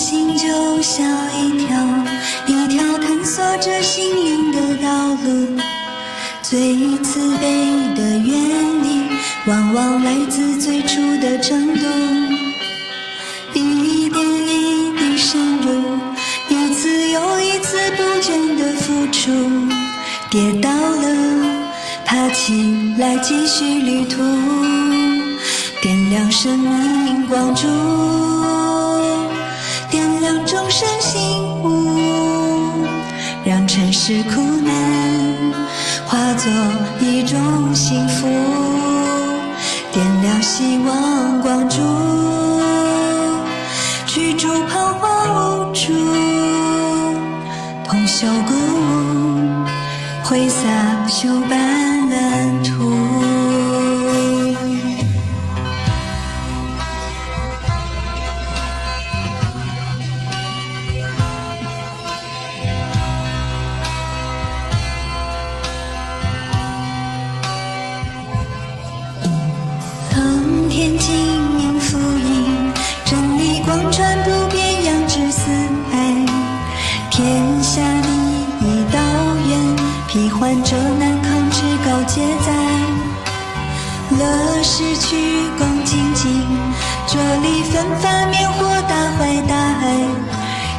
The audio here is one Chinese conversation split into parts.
心就像一条一条探索着心灵的道路，最慈悲的原理，往往来自最初的程度，一点一滴深入，一次又一次不倦的付出，跌倒了，爬起来继续旅途，点亮生命光柱。尘世苦难化作一种幸福，点亮希望光柱，驱逐彷徨无助，同修鼓舞，挥洒修斑斓图。替患者难抗至高阶在。乐事鞠躬精进，着力奋发灭火大坏大爱。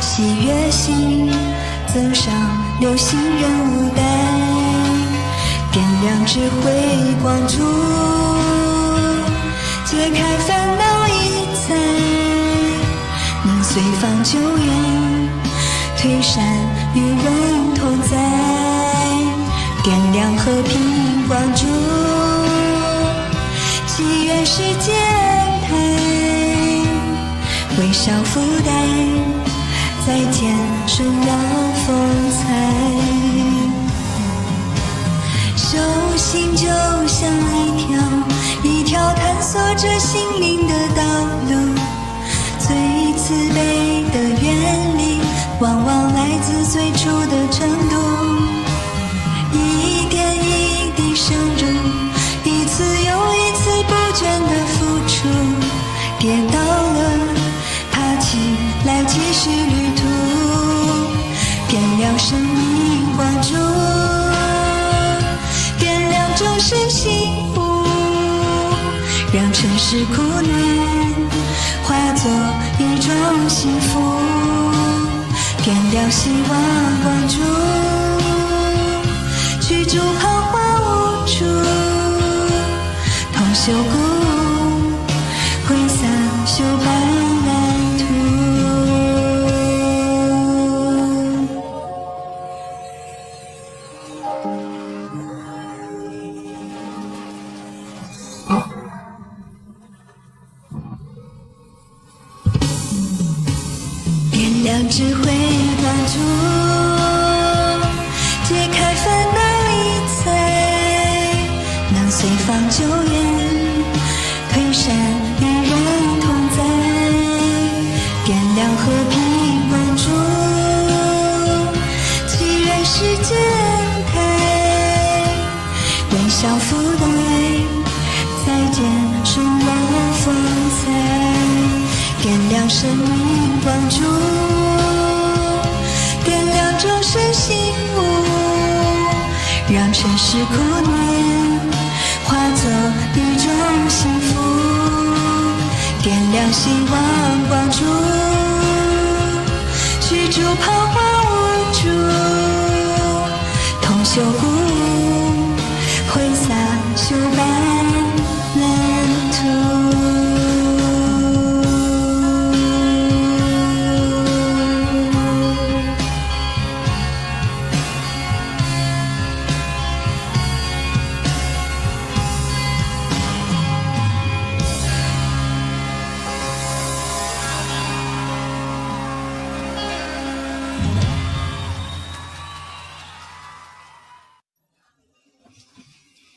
喜悦心增上流行人物代，点亮智慧光柱。解开烦恼一载，能随访救援，推山与人，点亮和平光柱，祈愿世间台，微笑负担，再见顺绕风采，手心就像一条。一条探索着心。继续旅途，点亮生命光柱，点亮众生幸福。让尘世苦难化作一种幸福，点亮希望光柱，驱逐彷徨无助，同修故，点亮智慧光柱，解开烦恼理财，能随访救援，推山与人同在，点亮和平光柱，祈愿世间开，微笑福袋，再见顺望风采，点亮生命光柱。醒悟，让尘世苦难化作一种幸福，点亮希望光柱，驱逐彷徨。